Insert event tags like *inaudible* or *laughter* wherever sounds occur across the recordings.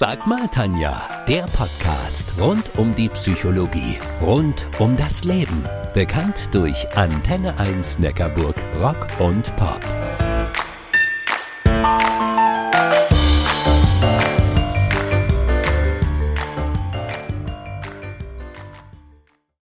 Sag mal, Tanja, der Podcast rund um die Psychologie, rund um das Leben. Bekannt durch Antenne 1 Neckarburg Rock und Pop.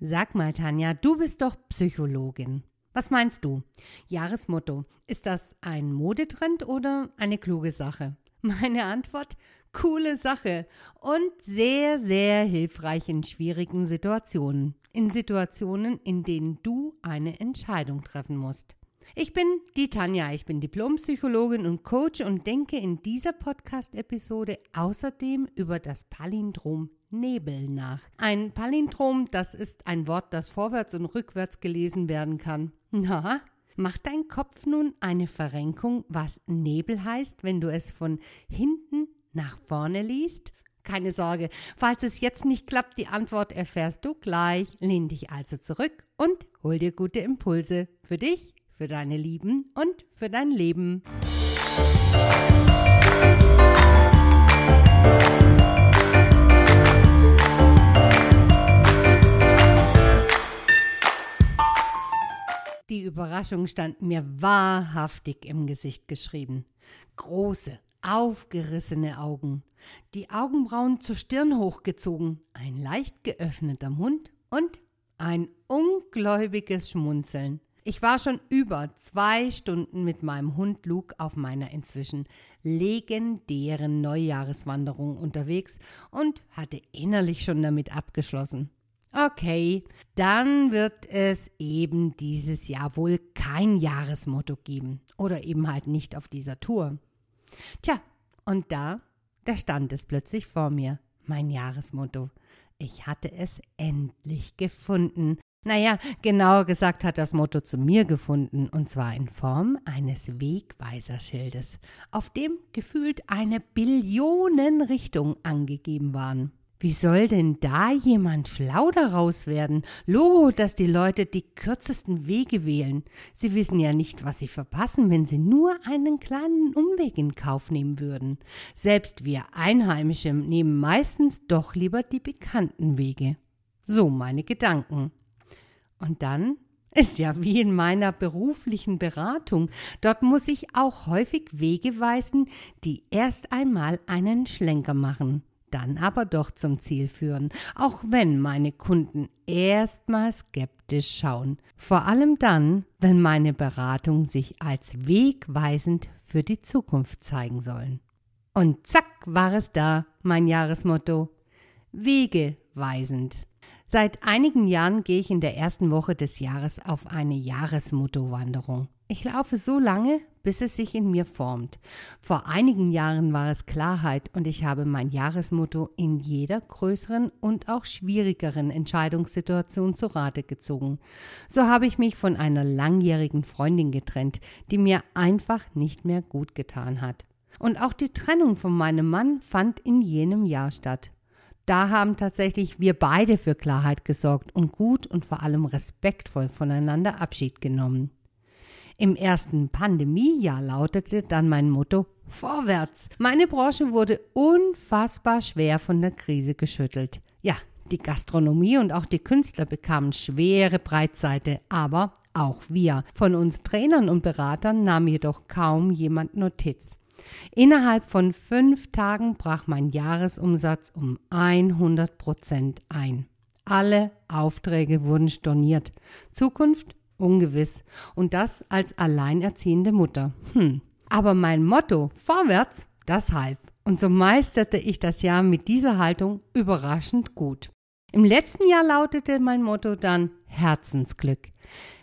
Sag mal, Tanja, du bist doch Psychologin. Was meinst du? Jahresmotto. Ist das ein Modetrend oder eine kluge Sache? Meine Antwort, coole Sache und sehr, sehr hilfreich in schwierigen Situationen. In Situationen, in denen du eine Entscheidung treffen musst. Ich bin die Tanja, ich bin Diplompsychologin und Coach und denke in dieser Podcast-Episode außerdem über das Palindrom Nebel nach. Ein Palindrom, das ist ein Wort, das vorwärts und rückwärts gelesen werden kann. Na, Macht dein Kopf nun eine Verrenkung, was Nebel heißt, wenn du es von hinten nach vorne liest? Keine Sorge, falls es jetzt nicht klappt, die Antwort erfährst du gleich. Lehn dich also zurück und hol dir gute Impulse für dich, für deine Lieben und für dein Leben. Die Überraschung stand mir wahrhaftig im Gesicht geschrieben. Große, aufgerissene Augen, die Augenbrauen zur Stirn hochgezogen, ein leicht geöffneter Mund und ein ungläubiges Schmunzeln. Ich war schon über zwei Stunden mit meinem Hund Luke auf meiner inzwischen legendären Neujahreswanderung unterwegs und hatte innerlich schon damit abgeschlossen. Okay, dann wird es eben dieses Jahr wohl kein Jahresmotto geben oder eben halt nicht auf dieser Tour. Tja, und da, da stand es plötzlich vor mir, mein Jahresmotto. Ich hatte es endlich gefunden. Naja, genauer gesagt hat das Motto zu mir gefunden, und zwar in Form eines Wegweiserschildes, auf dem gefühlt eine Billionen Richtung angegeben waren. Wie soll denn da jemand schlau daraus werden? Logo, dass die Leute die kürzesten Wege wählen. Sie wissen ja nicht, was sie verpassen, wenn sie nur einen kleinen Umweg in Kauf nehmen würden. Selbst wir Einheimische nehmen meistens doch lieber die bekannten Wege. So meine Gedanken. Und dann ist ja wie in meiner beruflichen Beratung. Dort muss ich auch häufig Wege weisen, die erst einmal einen Schlenker machen dann aber doch zum Ziel führen, auch wenn meine Kunden erstmal skeptisch schauen. Vor allem dann, wenn meine Beratungen sich als wegweisend für die Zukunft zeigen sollen. Und zack war es da, mein Jahresmotto. Wegeweisend. Seit einigen Jahren gehe ich in der ersten Woche des Jahres auf eine Jahresmotto-Wanderung. Ich laufe so lange, bis es sich in mir formt. Vor einigen Jahren war es Klarheit und ich habe mein Jahresmotto in jeder größeren und auch schwierigeren Entscheidungssituation zu Rate gezogen. So habe ich mich von einer langjährigen Freundin getrennt, die mir einfach nicht mehr gut getan hat. Und auch die Trennung von meinem Mann fand in jenem Jahr statt. Da haben tatsächlich wir beide für Klarheit gesorgt und gut und vor allem respektvoll voneinander Abschied genommen. Im ersten Pandemiejahr lautete dann mein Motto Vorwärts. Meine Branche wurde unfassbar schwer von der Krise geschüttelt. Ja, die Gastronomie und auch die Künstler bekamen schwere Breitseite, aber auch wir. Von uns Trainern und Beratern nahm jedoch kaum jemand Notiz. Innerhalb von fünf Tagen brach mein Jahresumsatz um 100 Prozent ein. Alle Aufträge wurden storniert. Zukunft ungewiss. Und das als alleinerziehende Mutter. Hm. Aber mein Motto, vorwärts, das half. Und so meisterte ich das Jahr mit dieser Haltung überraschend gut. Im letzten Jahr lautete mein Motto dann Herzensglück.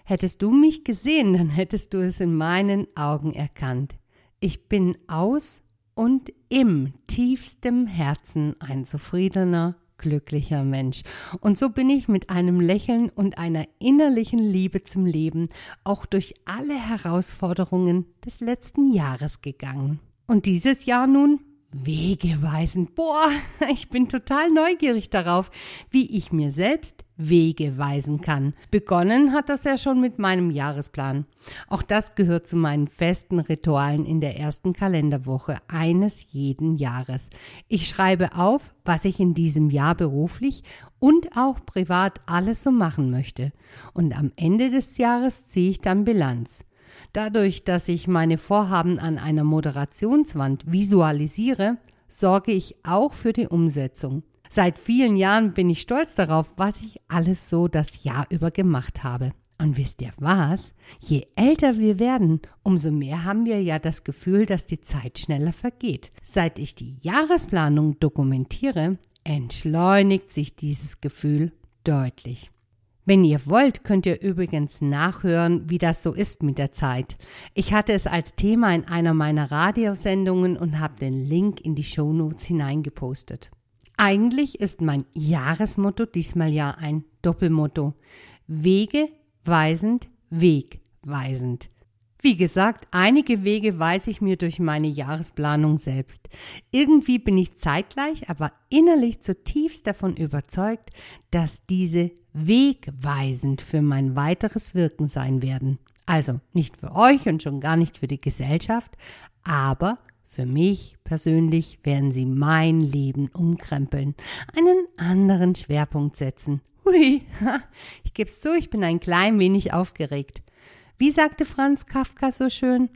Hättest du mich gesehen, dann hättest du es in meinen Augen erkannt. Ich bin aus und im tiefstem Herzen ein zufriedener, glücklicher Mensch. Und so bin ich mit einem Lächeln und einer innerlichen Liebe zum Leben auch durch alle Herausforderungen des letzten Jahres gegangen. Und dieses Jahr nun Wegeweisend. Boah, *laughs* ich bin total neugierig darauf, wie ich mir selbst Wege weisen kann. Begonnen hat das ja schon mit meinem Jahresplan. Auch das gehört zu meinen festen Ritualen in der ersten Kalenderwoche eines jeden Jahres. Ich schreibe auf, was ich in diesem Jahr beruflich und auch privat alles so machen möchte. Und am Ende des Jahres ziehe ich dann Bilanz. Dadurch, dass ich meine Vorhaben an einer Moderationswand visualisiere, sorge ich auch für die Umsetzung. Seit vielen Jahren bin ich stolz darauf, was ich alles so das Jahr über gemacht habe. Und wisst ihr was? Je älter wir werden, umso mehr haben wir ja das Gefühl, dass die Zeit schneller vergeht. Seit ich die Jahresplanung dokumentiere, entschleunigt sich dieses Gefühl deutlich. Wenn ihr wollt, könnt ihr übrigens nachhören, wie das so ist mit der Zeit. Ich hatte es als Thema in einer meiner Radiosendungen und habe den Link in die Shownotes hineingepostet. Eigentlich ist mein Jahresmotto diesmal ja ein Doppelmotto. Wege weisend, wegweisend. Wie gesagt, einige Wege weiß ich mir durch meine Jahresplanung selbst. Irgendwie bin ich zeitgleich, aber innerlich zutiefst davon überzeugt, dass diese wegweisend für mein weiteres Wirken sein werden. Also nicht für euch und schon gar nicht für die Gesellschaft, aber für mich persönlich werden sie mein Leben umkrempeln, einen anderen Schwerpunkt setzen. Hui, *laughs* ich geb's zu, ich bin ein klein wenig aufgeregt. Wie sagte Franz Kafka so schön,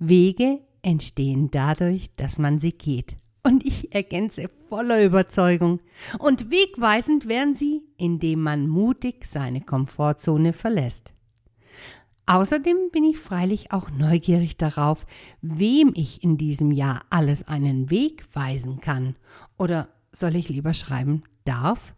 Wege entstehen dadurch, dass man sie geht. Und ich ergänze voller Überzeugung. Und wegweisend werden sie, indem man mutig seine Komfortzone verlässt. Außerdem bin ich freilich auch neugierig darauf, wem ich in diesem Jahr alles einen Weg weisen kann. Oder soll ich lieber schreiben darf?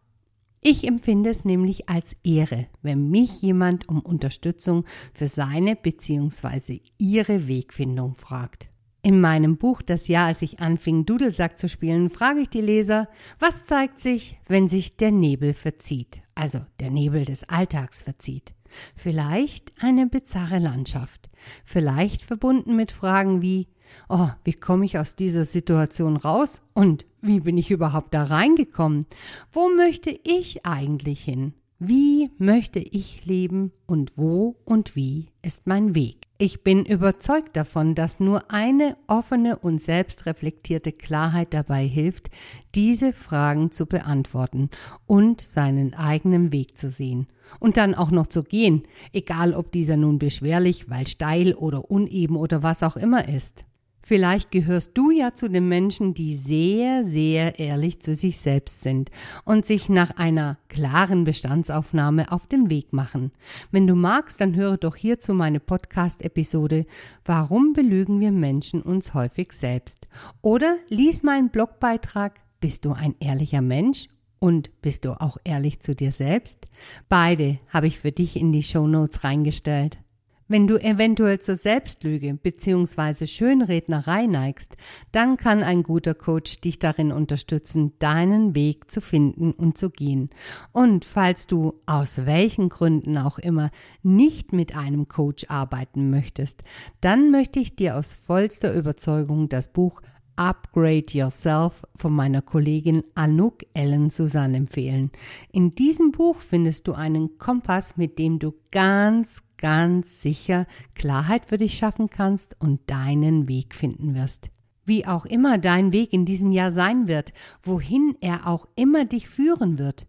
Ich empfinde es nämlich als Ehre, wenn mich jemand um Unterstützung für seine bzw. ihre Wegfindung fragt. In meinem Buch Das Jahr, als ich anfing, Dudelsack zu spielen, frage ich die Leser, was zeigt sich, wenn sich der Nebel verzieht, also der Nebel des Alltags verzieht. Vielleicht eine bizarre Landschaft, vielleicht verbunden mit Fragen wie Oh, wie komme ich aus dieser Situation raus? Und wie bin ich überhaupt da reingekommen? Wo möchte ich eigentlich hin? Wie möchte ich leben und wo und wie ist mein Weg? Ich bin überzeugt davon, dass nur eine offene und selbstreflektierte Klarheit dabei hilft, diese Fragen zu beantworten und seinen eigenen Weg zu sehen. Und dann auch noch zu gehen, egal ob dieser nun beschwerlich, weil steil oder uneben oder was auch immer ist. Vielleicht gehörst du ja zu den Menschen, die sehr, sehr ehrlich zu sich selbst sind und sich nach einer klaren Bestandsaufnahme auf den Weg machen. Wenn du magst, dann höre doch hierzu meine Podcast-Episode Warum belügen wir Menschen uns häufig selbst? Oder lies meinen Blogbeitrag Bist du ein ehrlicher Mensch? Und bist du auch ehrlich zu dir selbst? Beide habe ich für dich in die Show Notes reingestellt. Wenn du eventuell zur Selbstlüge bzw. Schönrednerei neigst, dann kann ein guter Coach dich darin unterstützen, deinen Weg zu finden und zu gehen. Und falls du aus welchen Gründen auch immer nicht mit einem Coach arbeiten möchtest, dann möchte ich dir aus vollster Überzeugung das Buch Upgrade Yourself von meiner Kollegin Anouk Ellen Susanne empfehlen. In diesem Buch findest du einen Kompass, mit dem du ganz, ganz sicher Klarheit für dich schaffen kannst und deinen Weg finden wirst. Wie auch immer dein Weg in diesem Jahr sein wird, wohin er auch immer dich führen wird,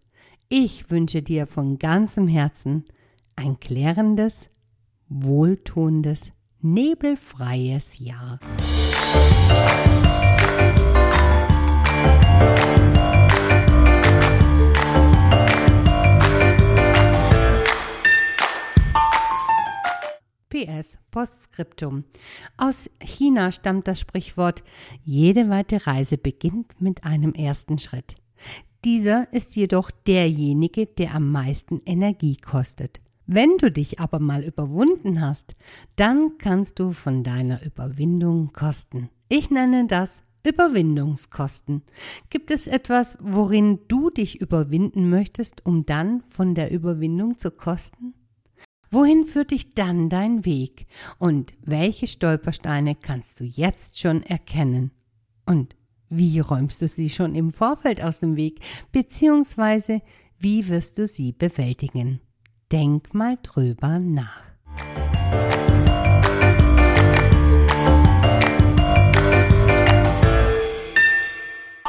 ich wünsche dir von ganzem Herzen ein klärendes, wohltuendes, nebelfreies Jahr. PS Postskriptum. Aus China stammt das Sprichwort Jede weite Reise beginnt mit einem ersten Schritt. Dieser ist jedoch derjenige, der am meisten Energie kostet. Wenn du dich aber mal überwunden hast, dann kannst du von deiner Überwindung kosten. Ich nenne das Überwindungskosten. Gibt es etwas, worin du dich überwinden möchtest, um dann von der Überwindung zu kosten? Wohin führt dich dann dein Weg? Und welche Stolpersteine kannst du jetzt schon erkennen? Und Wie räumst du sie schon im Vorfeld aus dem Weg, beziehungsweise wie wirst du sie bewältigen? Denk mal drüber nach.